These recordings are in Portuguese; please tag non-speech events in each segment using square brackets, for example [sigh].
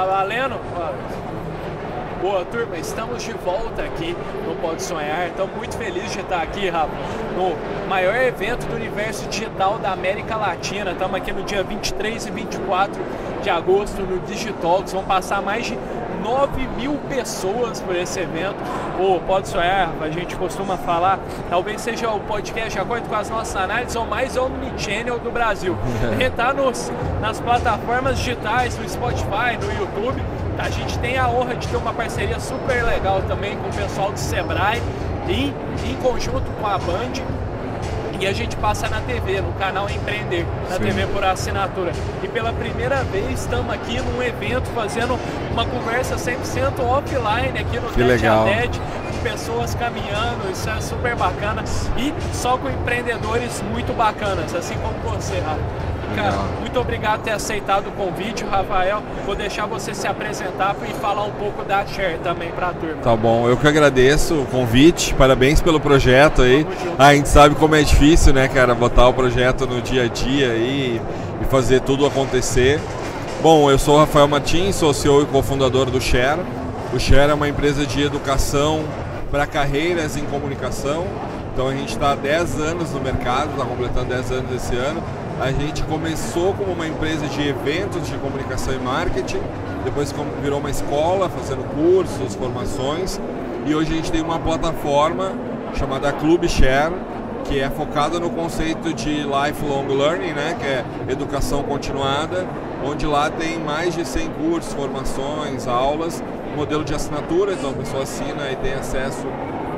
Tá valendo? Boa turma, estamos de volta aqui no Pode Sonhar. Estamos muito felizes de estar aqui, Rafa, no maior evento do universo digital da América Latina. Estamos aqui no dia 23 e 24 de agosto no Digitalks. Vão passar mais de 9 mil pessoas por esse evento. O Pode Sonhar, a gente costuma falar, talvez seja o podcast de acordo com as nossas análises, ou mais omnichannel do Brasil. A gente está nas plataformas digitais, no Spotify, no YouTube. A gente tem a honra de ter uma parceria super legal também com o pessoal do Sebrae e em conjunto com a Band e a gente passa na TV, no canal Empreender, na Sim. TV por assinatura. E pela primeira vez estamos aqui num evento fazendo uma conversa 100% offline aqui no que legal. a com pessoas caminhando, isso é super bacana. E só com empreendedores muito bacanas, assim como você, Rafa. Cara, muito obrigado por ter aceitado o convite, Rafael. Vou deixar você se apresentar e falar um pouco da Share também para a turma. Tá bom, eu que agradeço o convite, parabéns pelo projeto aí. Ah, a gente sabe como é difícil, né, cara, botar o projeto no dia a dia aí e fazer tudo acontecer. Bom, eu sou o Rafael Martins, sou CEO e cofundador do Share. O Share é uma empresa de educação para carreiras em comunicação. Então a gente está há 10 anos no mercado, está completando 10 anos esse ano. A gente começou como uma empresa de eventos de comunicação e marketing, depois virou uma escola fazendo cursos, formações, e hoje a gente tem uma plataforma chamada Club Share, que é focada no conceito de lifelong learning, né, que é educação continuada, onde lá tem mais de 100 cursos, formações, aulas, modelo de assinatura, então a pessoa assina e tem acesso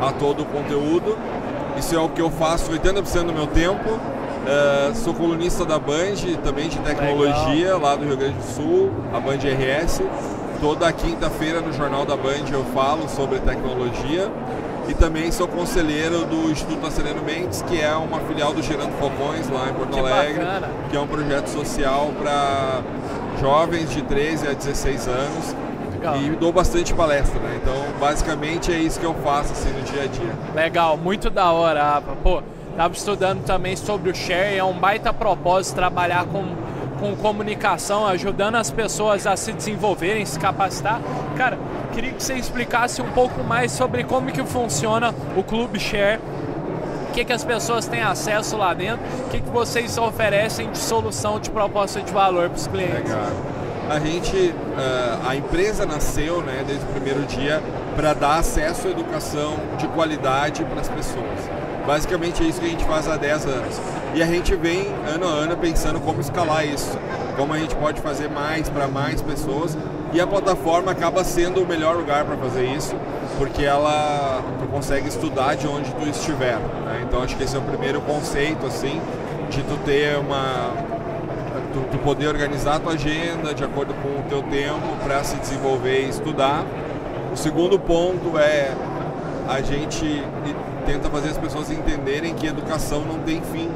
a todo o conteúdo. Isso é o que eu faço 80% do meu tempo Uh, sou colunista da Band, também de tecnologia, Legal. lá do Rio Grande do Sul, a Band RS. Toda quinta-feira no Jornal da Band eu falo sobre tecnologia. E também sou conselheiro do Instituto Aceleno Mendes, que é uma filial do Gerando Falcões, lá em Porto que Alegre, bacana. que é um projeto social para jovens de 13 a 16 anos. Legal. E dou bastante palestra, né? Então, basicamente é isso que eu faço assim, no dia a dia. Legal, muito da hora, Rafa. Pô, Estava estudando também sobre o share, é um baita propósito trabalhar com, com comunicação, ajudando as pessoas a se desenvolverem, se capacitar. Cara, queria que você explicasse um pouco mais sobre como que funciona o Clube Share, o que, que as pessoas têm acesso lá dentro, o que, que vocês oferecem de solução de proposta de valor para os clientes. Legal. A gente, uh, a empresa nasceu né, desde o primeiro dia para dar acesso à educação de qualidade para as pessoas. Basicamente é isso que a gente faz há 10 anos. E a gente vem ano a ano pensando como escalar isso, como a gente pode fazer mais para mais pessoas. E a plataforma acaba sendo o melhor lugar para fazer isso, porque ela tu consegue estudar de onde tu estiver. Né? Então acho que esse é o primeiro conceito assim de tu ter uma tu, tu poder organizar a tua agenda de acordo com o teu tempo para se desenvolver e estudar. O segundo ponto é a gente tenta fazer as pessoas entenderem que educação não tem fim.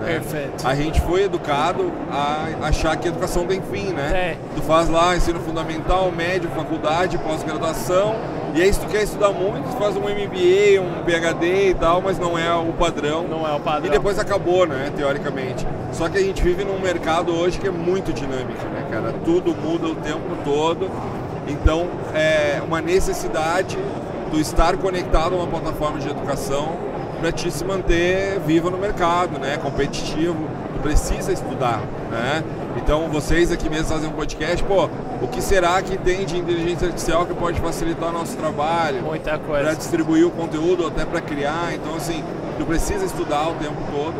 Né? Perfeito. A gente foi educado a achar que educação tem fim, né? É. Tu faz lá ensino fundamental, médio, faculdade, pós-graduação, e aí se tu quer estudar muito, tu faz um MBA, um PhD e tal, mas não é o padrão. Não é o padrão. E depois acabou, né, teoricamente. Só que a gente vive num mercado hoje que é muito dinâmico, né, cara? Tudo muda o tempo todo. Então, é uma necessidade do estar conectado a uma plataforma de educação para te se manter vivo no mercado, né? Competitivo, tu precisa estudar, né? Então vocês aqui mesmo fazem um podcast, pô, o que será que tem de inteligência artificial que pode facilitar o nosso trabalho? Muita coisa. Para distribuir o conteúdo, até para criar. Então assim, tu precisa estudar o tempo todo.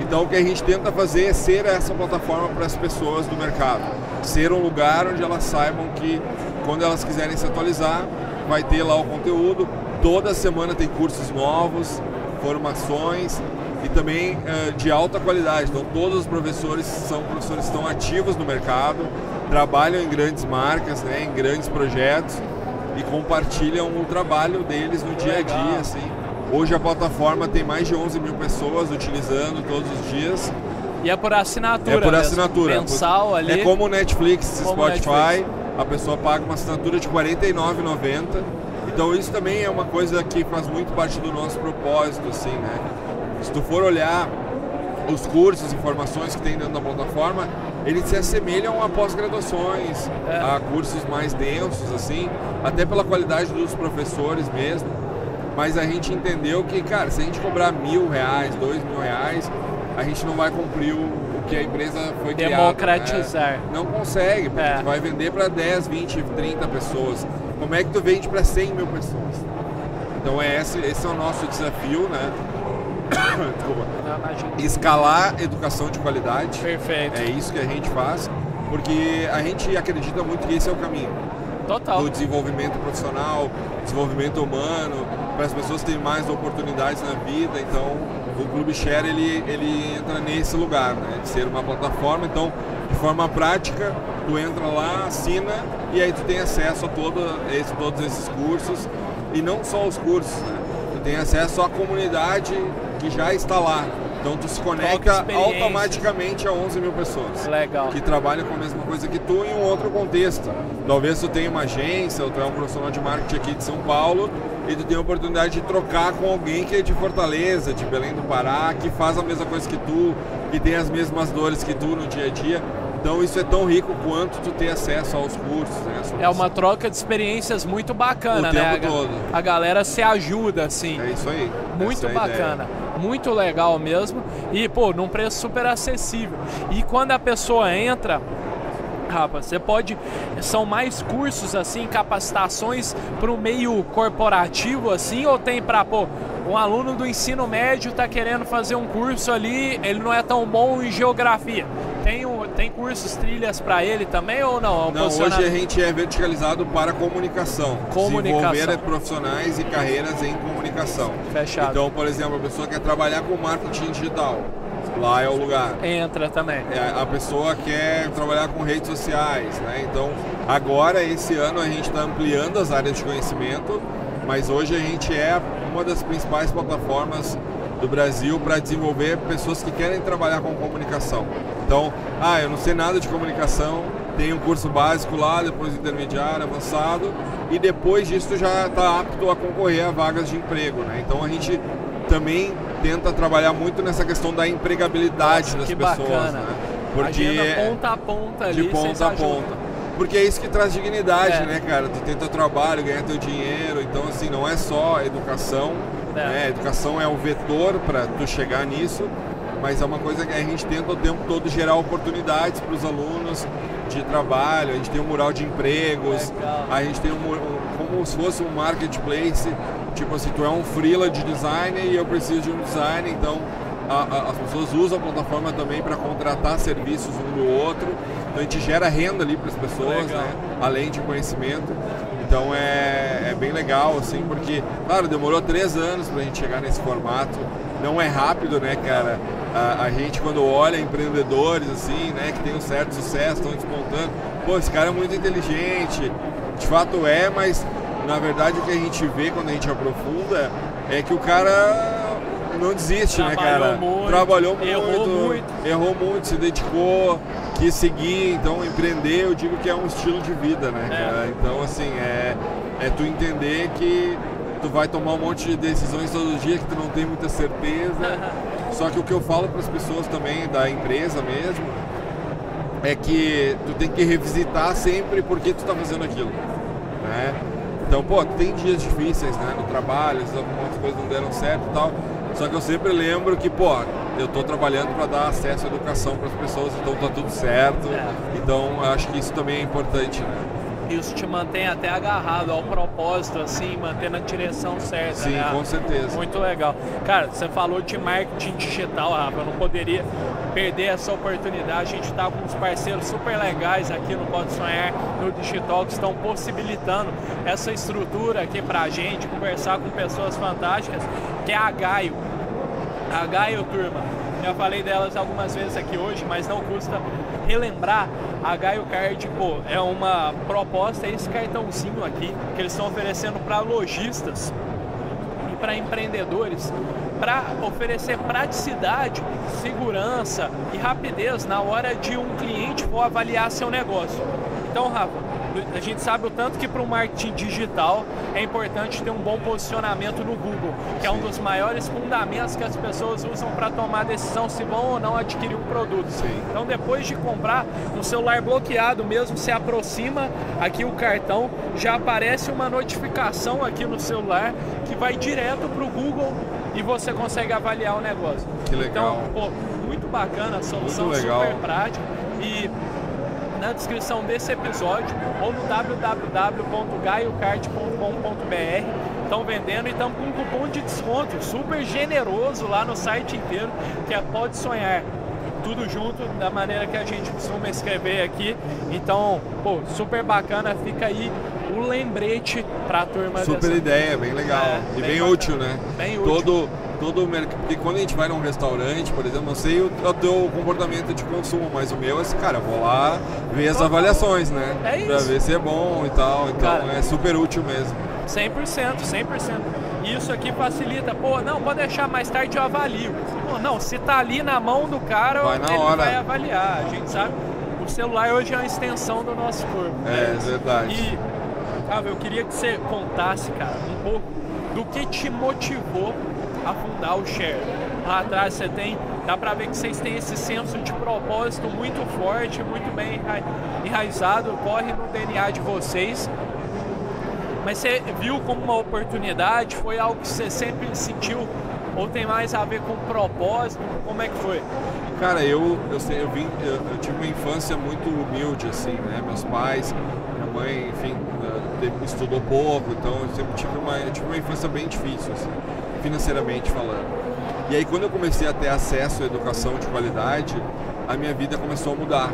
Então o que a gente tenta fazer é ser essa plataforma para as pessoas do mercado, ser um lugar onde elas saibam que quando elas quiserem se atualizar, vai ter lá o conteúdo. Toda semana tem cursos novos, formações e também uh, de alta qualidade. Então todos os professores são professores que estão ativos no mercado, trabalham em grandes marcas, né, em grandes projetos e compartilham o trabalho deles no dia a dia. Assim. Hoje a plataforma tem mais de 11 mil pessoas utilizando todos os dias. E é por assinatura. É por assinatura. Mensal ali. É como Netflix, como Spotify. Netflix a pessoa paga uma assinatura de R$ 49,90. Então isso também é uma coisa que faz muito parte do nosso propósito, assim, né? Se tu for olhar os cursos, informações que tem dentro da plataforma, eles se assemelham a pós-graduações, É. a cursos mais densos, assim, até pela qualidade dos professores mesmo. Mas a gente entendeu que, cara, se a gente cobrar mil reais, dois mil reais, a gente não vai cumprir o, o que a empresa foi criada. Democratizar. né? Não consegue, porque É. tu vai vender para 10, 20, 30 pessoas. Como é que tu vende para 100 mil pessoas? Então é esse, esse é o nosso desafio, né? [coughs] Desculpa. Escalar educação de qualidade. Perfeito. É isso que a gente faz, porque a gente acredita muito que esse é o caminho Total. do desenvolvimento profissional, desenvolvimento humano, para as pessoas terem mais oportunidades na vida. Então, o Clube Share ele, ele entra nesse lugar, né? de ser uma plataforma. Então, de forma prática, tu entra lá, assina e aí tu tem acesso a todo esse, todos esses cursos e não só os cursos, né? Tu tem acesso à comunidade que já está lá. Então tu se conecta automaticamente a 11 mil pessoas Legal. que trabalham com a mesma coisa que tu em um outro contexto. Talvez tu tenha uma agência, ou tu é um profissional de marketing aqui de São Paulo e tu tem a oportunidade de trocar com alguém que é de Fortaleza, de Belém do Pará, que faz a mesma coisa que tu, que tem as mesmas dores que tu no dia a dia. Então isso é tão rico quanto tu ter acesso aos cursos. Né? É uma troca de experiências muito bacana, O né? tempo A todo. A galera se ajuda, assim. É isso aí. Muito é a ideia. Muito legal mesmo. E, pô, num preço super acessível. E quando a pessoa entra, rapaz, você pode. São mais cursos, assim, capacitações para o meio corporativo, assim, ou tem para, pô, um aluno do ensino médio tá querendo fazer um curso ali, ele não é tão bom em geografia. Tem, um, tem cursos, trilhas para ele também ou não? É um Não, hoje a gente é verticalizado para comunicação. Comunicação. Desenvolver profissionais e carreiras em comunicação. Fechado. Então, por exemplo, a pessoa quer trabalhar com marketing digital. Lá é o lugar. Entra também. É, a pessoa quer trabalhar com redes sociais, né? Então, agora, esse ano, a gente está ampliando as áreas de conhecimento, mas hoje a gente é uma das principais plataformas do Brasil para desenvolver pessoas que querem trabalhar com comunicação. Então, ah, eu não sei nada de comunicação, tem um curso básico lá, depois intermediário, avançado, e depois disso já está apto a concorrer a vagas de emprego, né? Então a gente também tenta trabalhar muito nessa questão da empregabilidade das que pessoas, bacana. né? Porque Agenda ponta a ponta ali, de ponta a ponta. Porque é isso que traz dignidade, É. né, cara? Tu tem teu trabalho, ganha teu dinheiro, então assim, não é só educação, É. né? Educação é o vetor para tu chegar nisso, mas é uma coisa que a gente tenta o tempo todo gerar oportunidades para os alunos de trabalho, a gente tem um mural de empregos, Legal. a gente tem um, como se fosse um marketplace, tipo assim, tu é um freela de designer e eu preciso de um designer, então a- a- as pessoas usam a plataforma também para contratar serviços um do outro, então a gente gera renda ali para as pessoas, né? além de conhecimento. Então é, é bem legal, assim, porque, claro, demorou três anos para a gente chegar nesse formato. Não é rápido, né, cara? A, a gente, quando olha empreendedores, assim, né, que tem um certo sucesso, estão despontando, pô, esse cara é muito inteligente. De fato é, mas na verdade o que a gente vê quando a gente aprofunda é que o cara não desiste, né, Trabalhou cara? muito, Trabalhou muito, errou muito. errou muito, se dedicou, quis seguir, então empreender eu digo que é um estilo de vida, né, É. cara? Então assim, é, é tu entender que tu vai tomar um monte de decisões todo dia que tu não tem muita certeza. [laughs] Só que o que eu falo para as pessoas também da empresa mesmo é que tu tem que revisitar sempre por que tu tá fazendo aquilo, né? Então, pô, tem dias difíceis, né, no trabalho, algumas coisas não deram certo e tal. Só que eu sempre lembro que, pô, eu tô trabalhando para dar acesso à educação para as pessoas, então tá tudo certo. É. Então, eu acho que isso também é importante, né? Isso te mantém até agarrado ao propósito, assim, mantendo a direção certa, Sim, né? com certeza. Muito legal. Cara, você falou de marketing digital, Rafa. Eu não poderia perder essa oportunidade. A gente está com uns parceiros super legais aqui no Pode Sonhar, no Digital, que estão possibilitando essa estrutura aqui pra gente, conversar com pessoas fantásticas, que é a Gaio. A Gaio, turma. Já falei delas algumas vezes aqui hoje, mas não custa relembrar. A Gaio Card, pô, é uma proposta, é esse cartãozinho aqui, que eles estão oferecendo para lojistas e para empreendedores para oferecer praticidade, segurança e rapidez na hora de um cliente for avaliar seu negócio. Então, Rafa, a gente sabe o tanto que para o marketing digital é importante ter um bom posicionamento no Google, que é um dos maiores fundamentos que as pessoas usam para tomar a decisão se vão ou não adquirir um produto. Sim. Então depois de comprar, no celular bloqueado mesmo, se aproxima aqui o cartão, já aparece uma notificação aqui no celular que vai direto para o Google e você consegue avaliar o negócio. Que legal. Então, pô, muito bacana a solução, super prática. E na descrição desse episódio ou no www.gaiocart.com.br estão vendendo e estamos com um cupom de desconto super generoso lá no site inteiro, que é Pode Sonhar. Tudo junto, da maneira que a gente costuma escrever aqui. Então, pô, super bacana, fica aí o lembrete para a turma Super dessa... ideia, bem legal. É, e bem bem, útil, né? Bem útil. Todo, todo o mercado. Porque quando a gente vai num restaurante, por exemplo, não sei o, o teu comportamento de consumo, mas o meu é assim, cara, eu vou lá ver as avaliações, né? É Pra isso. ver se é bom e tal. Então Cara. é super útil mesmo. 100%, 100%. Isso aqui facilita. Pô, não, pode deixar mais tarde eu avalio. Pô, não, se tá ali na mão do cara, Vai na ele hora. vai avaliar. A gente sabe, o celular hoje é uma extensão do nosso corpo. É, né? verdade. E, Otávio, eu queria que você contasse, cara, um pouco do que te motivou a fundar o Share. Lá atrás você tem, dá pra ver que vocês têm esse senso de propósito muito forte, muito bem enra- enraizado, corre no DNA de vocês. Mas você viu como uma oportunidade? Foi algo que você sempre sentiu? Ou tem mais a ver com propósito? Como é que foi? Cara, eu, eu, sei- eu, vim, eu, eu tive uma infância muito humilde, assim, né? Meus pais, minha mãe, enfim, eh, estudou pouco, então eu sempre tive uma, tive uma infância bem difícil, assim, financeiramente falando. E aí quando eu comecei a ter acesso à educação de qualidade, a minha vida começou a mudar.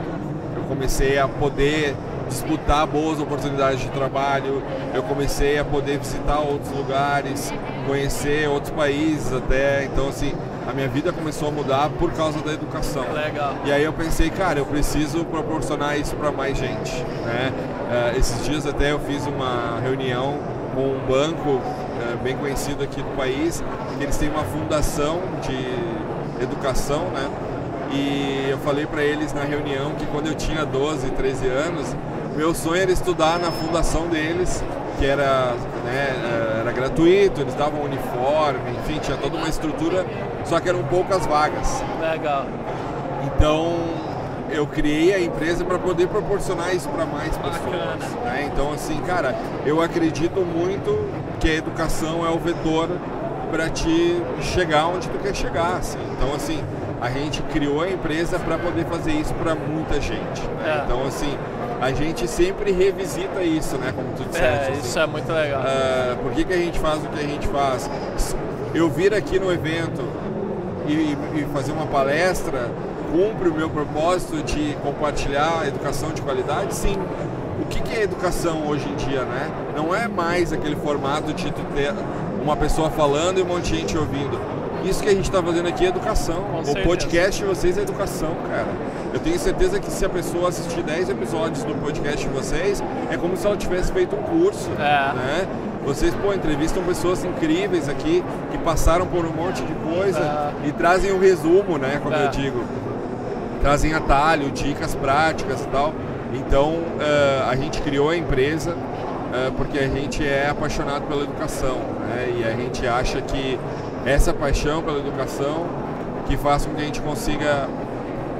Eu comecei a poder disputar boas oportunidades de trabalho, eu comecei a poder visitar outros lugares, conhecer outros países até, então assim, a minha vida começou a mudar por causa da educação. Legal. E aí eu pensei, cara, eu preciso proporcionar isso para mais gente. Né? Eh, esses dias até eu fiz uma reunião com um banco bem conhecido aqui do país, que eles têm uma fundação de educação, né? E eu falei para eles na reunião que quando eu tinha 12, 13 anos, meu sonho era estudar na fundação deles, que era, né, eh, era gratuito, eles davam uniforme, enfim, tinha toda uma estrutura, só que eram poucas vagas. Legal. Então eu criei a empresa para poder proporcionar isso para mais pessoas. Né? Então assim, cara, eu acredito muito que a educação é o vetor para te chegar onde tu quer chegar. Assim. Então assim, a gente criou a empresa para poder fazer isso para muita gente. né? É. Então assim, a gente sempre revisita isso, né? Como tu disseste. É, assim. isso é muito legal. Ah, por que, que a gente faz o que a gente faz? Eu vir aqui no evento e, e fazer uma palestra cumpre o meu propósito de compartilhar educação de qualidade? Sim. O que, que é educação hoje em dia, né? Não é mais aquele formato de ter uma pessoa falando e um monte de gente ouvindo. Isso que a gente está fazendo aqui é educação. Com o certeza. podcast de vocês é educação, cara. Eu tenho certeza que se a pessoa assistir 10 episódios do podcast de vocês, é como se ela tivesse feito um curso. É. Né? Vocês, pô, entrevistam pessoas incríveis aqui que passaram por um monte de coisa e trazem o resumo, né? Como É. eu digo. Trazem atalho, dicas práticas e tal. Então, eh, a gente criou a empresa eh, porque a gente é apaixonado pela educação, né? E a gente acha que essa paixão pela educação que faz com que a gente consiga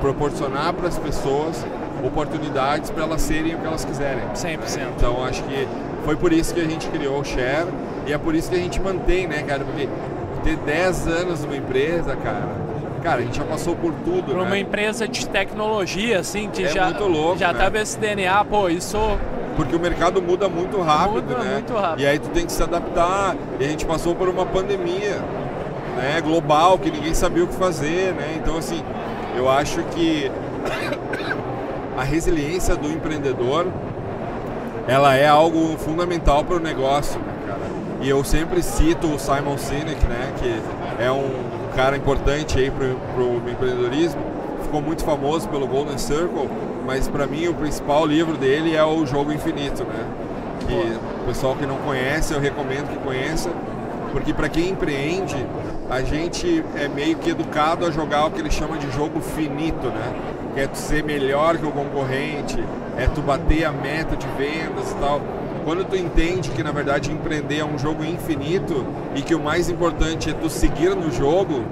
proporcionar para as pessoas oportunidades para elas serem o que elas quiserem. 100%. Então acho que foi por isso que a gente criou o Share e é por isso que a gente mantém, né, cara? Porque ter 10 anos numa empresa, cara, cara, a gente já passou por tudo, Para né? uma empresa de tecnologia, assim, que É já, muito louco, já né? tava esse DNA, pô, isso Porque o mercado muda muito rápido, Muda né? muito rápido. E aí tu tem que se adaptar. E a gente passou por uma pandemia, né, global, que ninguém sabia o que fazer, né? Então assim, eu acho que [coughs] a resiliência do empreendedor ela é algo fundamental para o negócio? E eu sempre cito o Simon Sinek, né, que é um cara importante aí para o empreendedorismo, ficou muito famoso pelo Golden Circle, mas para mim o principal livro dele é o Jogo Infinito, né? Que o pessoal que não conhece, eu recomendo que conheça, porque para quem empreende, a gente é meio que educado a jogar o que ele chama de jogo finito, né? Que é tu ser melhor que o concorrente, é tu bater a meta de vendas e tal. Quando tu entende que na verdade empreender é um jogo infinito e que o mais importante é tu seguir no jogo,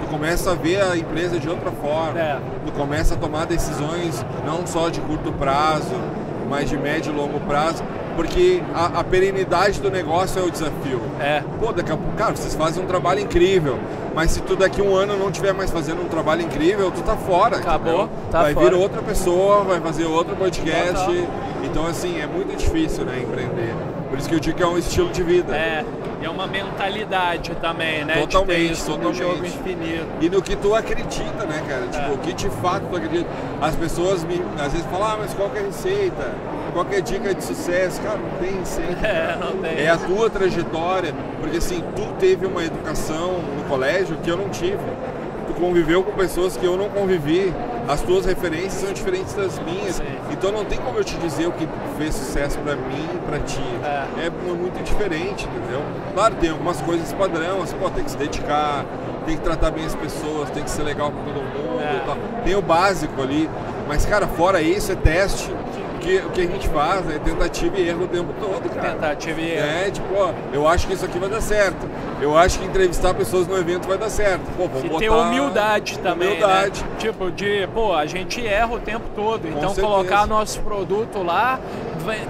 tu começa a ver a empresa de outra forma. É. Tu começa a tomar decisões não só de curto prazo, mas de médio e longo prazo, porque a, a perenidade do negócio é o desafio. É. Pô, daqui a pouco, cara, vocês fazem um trabalho incrível, mas se tu daqui a um ano não estiver mais fazendo um trabalho incrível, tu tá fora. Acabou, tá vai fora. vir outra pessoa, vai fazer outro podcast. Total. Então, assim, é muito difícil, né, empreender. Por isso que eu digo que é um estilo de vida. É, e é uma mentalidade também, né? Totalmente, isso totalmente. jogo infinito. E no que tu acredita, né, cara? Tipo, É. o que de fato tu acredita. As pessoas me, às vezes falam, ah, mas qual que é a receita? Qual que a dica de sucesso? Cara, não tem receita. [laughs] É, não tem. É a tua trajetória, porque assim, tu teve uma educação no colégio que eu não tive. Tu conviveu com pessoas que eu não convivi. As tuas referências são diferentes das minhas. Sim. Então não tem como eu te dizer o que fez sucesso pra mim e pra ti. É. É mu- muito diferente, entendeu? Claro, tem algumas coisas padrão, assim, pô, tem que se dedicar, tem que tratar bem as pessoas, tem que ser legal com todo mundo É. Tem o básico ali. Mas, cara, fora isso, é teste. O que, o que a gente faz é tentativa e erro o tempo todo, cara. Tentativa e erro. É, tipo, ó, eu acho que isso aqui vai dar certo. Eu acho que entrevistar pessoas no evento vai dar certo. Pô, vamos E botar... ter humildade também, Humildade. né? Tipo, de, pô, a gente erra o tempo todo. então certeza. colocar nosso produto lá,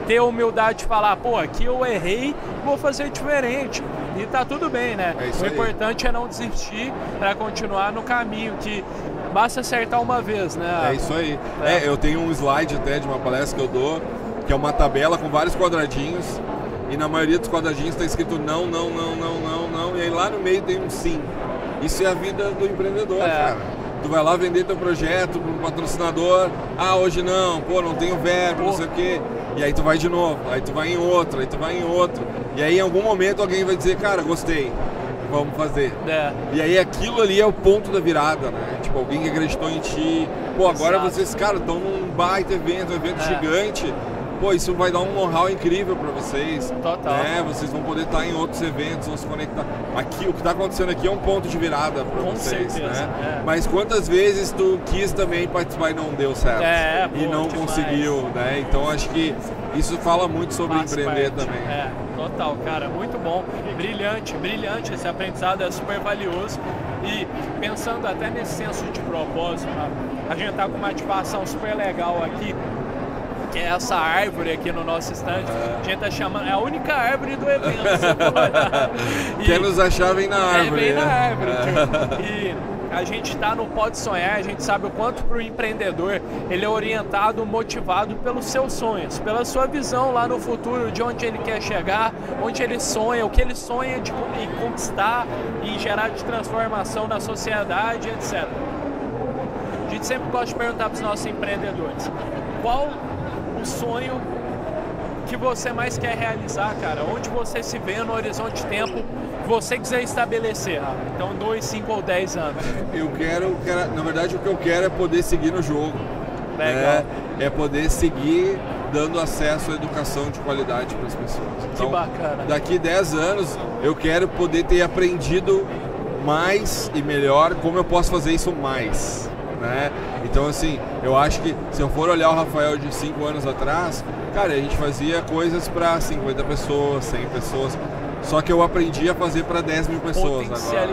ter humildade de falar, pô, aqui eu errei, vou fazer diferente. E tá tudo bem, né? É o aí. importante é não desistir para continuar no caminho, que basta acertar uma vez, né? É isso aí. É. É. eu tenho um slide até de uma palestra que eu dou, que é uma tabela com vários quadradinhos. E na maioria dos quadradinhos está escrito não, não, não, não, não, não. E aí lá no meio tem um sim. Isso é a vida do empreendedor, É. cara. Tu vai lá vender teu projeto para um patrocinador. Ah, hoje não, pô, não tenho verbo, não sei o quê. E aí tu vai de novo, aí tu vai em outro, aí tu vai em outro. E aí em algum momento alguém vai dizer, cara, gostei, vamos fazer. É. E aí aquilo ali é o ponto da virada, né? Tipo, alguém que acreditou em ti. Pô, agora Exato. vocês, cara, estão num baita evento, um evento É. gigante. Pô, isso vai dar um know-how incrível pra vocês. Total. Né? Vocês vão poder estar em outros eventos, vão se conectar. Aqui, o que tá acontecendo aqui é um ponto de virada pra Com vocês, certeza, né? é. Mas quantas vezes tu quis também participar e não deu certo? É, e pô, não demais. conseguiu, né? Então acho que isso fala muito sobre Faz empreender parte. também. É, total, cara, muito bom. Brilhante, brilhante. Esse aprendizado é super valioso. E pensando até nesse senso de propósito, né, a gente tá com uma ativação super legal aqui. Que é essa árvore aqui no nosso stand. A gente tá chamando. É a única árvore do evento. E- [laughs] Quer nos achar, vem na árvore. é, bem na né? árvore. tipo, E a gente está no Pode Sonhar, a gente sabe o quanto para o empreendedor ele é orientado, motivado pelos seus sonhos, pela sua visão lá no futuro, de onde ele quer chegar, onde ele sonha, o que ele sonha de em conquistar e gerar de transformação na sociedade, etc. A gente sempre gosta de perguntar para os nossos empreendedores: qual o sonho que você mais quer realizar, cara? Onde você se vê no horizonte de tempo você quiser estabelecer? Rafa? Então, dois, cinco ou dez anos. Eu quero, quero- na verdade, o que eu quero é poder seguir no jogo. Legal. É, é poder seguir dando acesso à educação de qualidade para as pessoas. Então, bacana. Daqui 10 anos, eu quero poder ter aprendido mais e melhor como eu posso fazer isso mais. Né? Então, assim, eu acho que se eu for olhar o Rafael de 5 anos atrás, cara, a gente fazia coisas para 50 pessoas, 100 pessoas. Só que eu aprendi a fazer para 10 mil pessoas agora.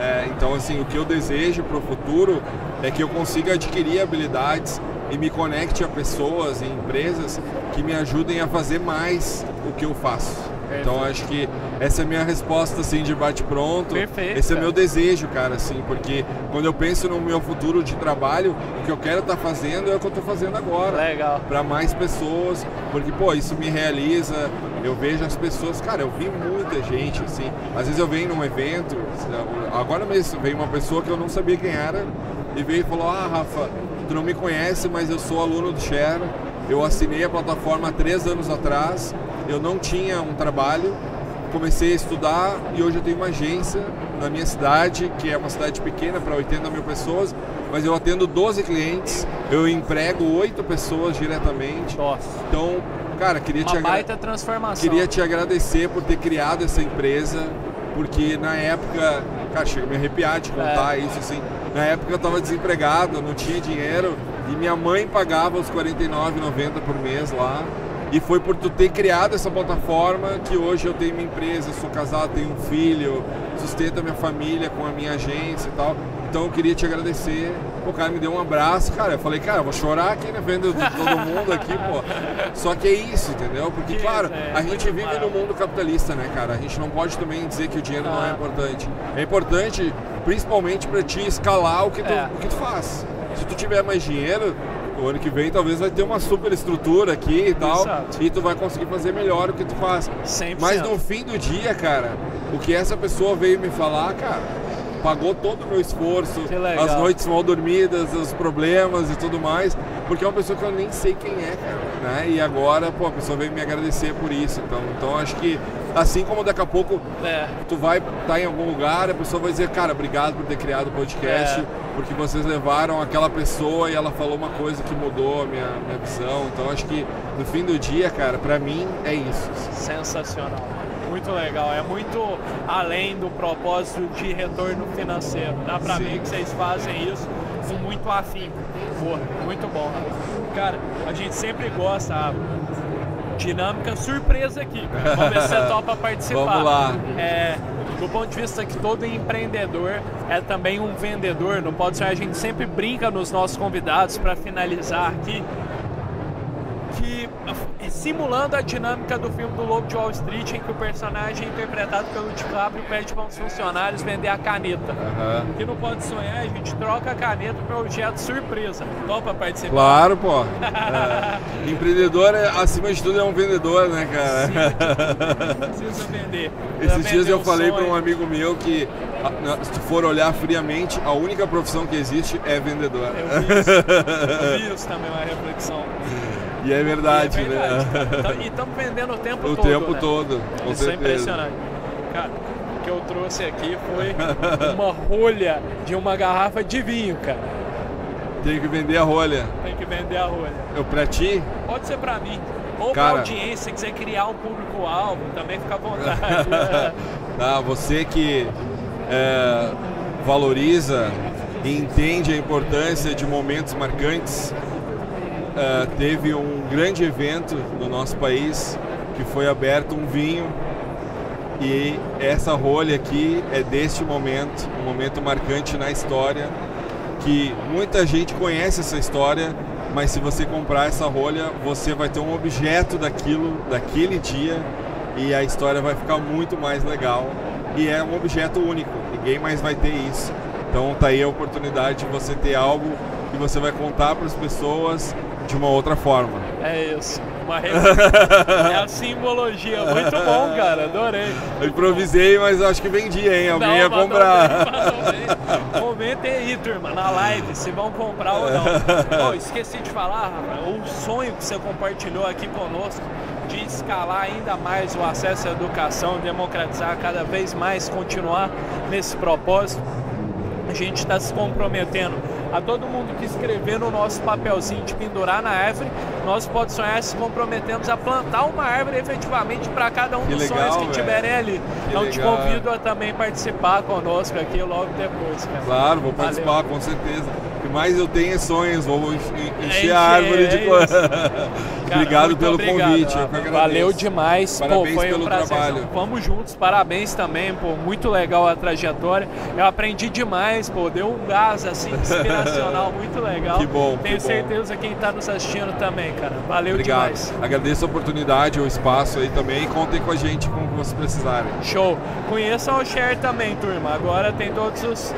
É, então, assim, o que eu desejo para o futuro é que eu consiga adquirir habilidades e me conecte a pessoas e empresas que me ajudem a fazer mais o que eu faço. Então, acho que essa é a minha resposta, assim, de bate-pronto. Perfeito, Esse é meu desejo, cara, assim, porque quando eu penso no meu futuro de trabalho, o que eu quero estar fazendo é o que eu estou fazendo agora Legal. para mais pessoas, porque pô, isso me realiza. Eu vejo as pessoas, cara, eu vi muita gente assim. Às vezes eu venho num evento, agora mesmo veio uma pessoa que eu não sabia quem era e veio e falou: "Ah, Rafa, tu não me conhece, mas eu sou aluno do Share. Eu assinei a plataforma há três anos atrás. Eu não tinha um trabalho, comecei a estudar e hoje eu tenho uma agência na minha cidade, que é uma cidade pequena para 80 mil pessoas, mas eu atendo 12 clientes, eu emprego 8 pessoas diretamente. Nossa. Então, cara, queria te, Uma agra- baita transformação. queria te agradecer por ter criado essa empresa, porque na época cara, chega a me arrepiar de contar É. isso, assim. Na época eu tava desempregado, não tinha dinheiro, e minha mãe pagava os R$ 49,90 por mês lá. E foi por tu ter criado essa plataforma que hoje eu tenho minha empresa, sou casado, tenho um filho, sustento a minha família com a minha agência e tal. Então eu queria te agradecer. O cara me deu um abraço, cara. Eu falei, cara, eu vou chorar aqui na frente de todo mundo aqui, pô. Só que é isso, entendeu? Porque, Que claro, é a gente vive no maravilhoso. mundo capitalista, né, cara? A gente não pode também dizer que o dinheiro não é Ah. importante. É importante, principalmente pra ti escalar o que tu, É. o que tu faz. Se tu tiver mais dinheiro, o ano que vem talvez vai ter uma super estrutura aqui e tal. Exato. E tu vai conseguir fazer melhor o que tu faz. 100%. Mas no fim do dia, cara, o que essa pessoa veio me falar, cara, pagou todo o meu esforço, as noites mal dormidas, os problemas e tudo mais, porque é uma pessoa que eu nem sei quem é, cara, né? E agora, pô, a pessoa veio me agradecer por isso. Então, então acho que assim como daqui a pouco É. tu vai estar em algum lugar, a pessoa vai dizer, cara, obrigado por ter criado o podcast, É. porque vocês levaram aquela pessoa e ela falou uma coisa que mudou a minha, minha visão. Então acho que no fim do dia, cara, pra mim é isso. Sensacional. Muito legal. É muito além do propósito de retorno financeiro. Dá pra Sim. ver que vocês fazem isso com muito afinco. Pô, muito bom. Cara, a gente sempre gosta. A dinâmica surpresa aqui. Vamos ver se você [laughs] topa participar. Vamos lá. É, do ponto de vista que todo empreendedor é também um vendedor, não pode ser, a gente sempre brinca nos nossos convidados para finalizar aqui que simulando a dinâmica do filme do Lobo de Wall Street, em que o personagem interpretado pelo DiCaprio pede para os funcionários vender a caneta. Aham. Que não pode sonhar, a gente troca a caneta para objeto surpresa. Topa participar? Claro, pô. [laughs] É. Empreendedor, é, acima de tudo, é um vendedor, né, cara? [laughs] Precisa vender. Precisa Esses dias vender eu falei para um amigo meu que, se tu for olhar friamente, a única profissão que existe é vendedor. Eu vi isso, eu vi [laughs] isso também, uma reflexão. E é verdade, é verdade, né? E estamos vendendo o tempo O todo. tempo né? todo, com Isso é certeza. impressionante. Cara, o que eu trouxe aqui foi uma rolha de uma garrafa de vinho, cara. Tem que vender a rolha. Tem que vender a rolha. Eu pra ti, Pode ser pra mim. Ou Cara. pra audiência, se quiser criar um público-alvo, também fica à vontade. [laughs] tá? Você que é, valoriza e entende a importância de momentos marcantes, é, teve um grande evento no nosso país que foi aberto um vinho e essa rolha aqui é deste momento, um momento marcante na história que muita gente conhece essa história, mas se você comprar essa rolha, você vai ter um objeto daquilo, daquele dia, e a história vai ficar muito mais legal. E é um objeto único, ninguém mais vai ter isso. Então tá aí a oportunidade de você ter algo que você vai contar para as pessoas de uma outra forma. é isso. Uma reflexão. [laughs] é a simbologia. Muito [laughs] bom, cara. Adorei. Eu improvisei, mas acho que vendi, hein? Alguém Não, ia comprar. bem. Comentem aí, turma, na live, se vão comprar ou não. [laughs] Oh, esqueci de falar, Rafa, o sonho que você compartilhou aqui conosco de escalar ainda mais o acesso à educação, democratizar cada vez mais, continuar nesse propósito. A gente está se comprometendo a todo mundo que escrever no nosso papelzinho de pendurar na árvore, nós pode sonhar se comprometemos a plantar uma árvore efetivamente para cada um Que dos legal, sonhos que velho. tiverem ali. Que então te legal. convido a também participar conosco aqui logo depois, cara. Claro, vou Valeu. participar, com certeza. Que mais eu tenho é sonhos, vou en- encher encher, a árvore de é coisa. [laughs] Cara, obrigado pelo obrigado, convite. que. Valeu demais. Parabéns pô, foi pelo um prazer. trabalho. Vamos juntos, parabéns também, pô. Muito legal a trajetória. Eu aprendi demais, pô. Deu um gás assim inspiracional, [laughs] muito legal. Que bom, Tenho que bom. certeza quem tá nos assistindo também, cara. Valeu Obrigado. demais. Agradeço a oportunidade, o espaço aí também. E contem com a gente com o que vocês precisarem. Show. Conheçam o Share também, turma. Agora tem todos os,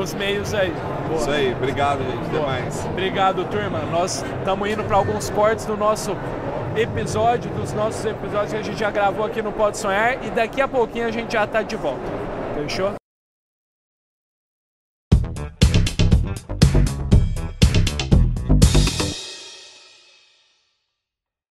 os meios aí. Boa. Isso aí, obrigado, gente. Até mais. Obrigado, turma. Nós estamos indo para alguns cortes do nosso episódio, dos nossos episódios que a gente já gravou aqui no Pode Sonhar e daqui a pouquinho a gente já está de volta. Fechou?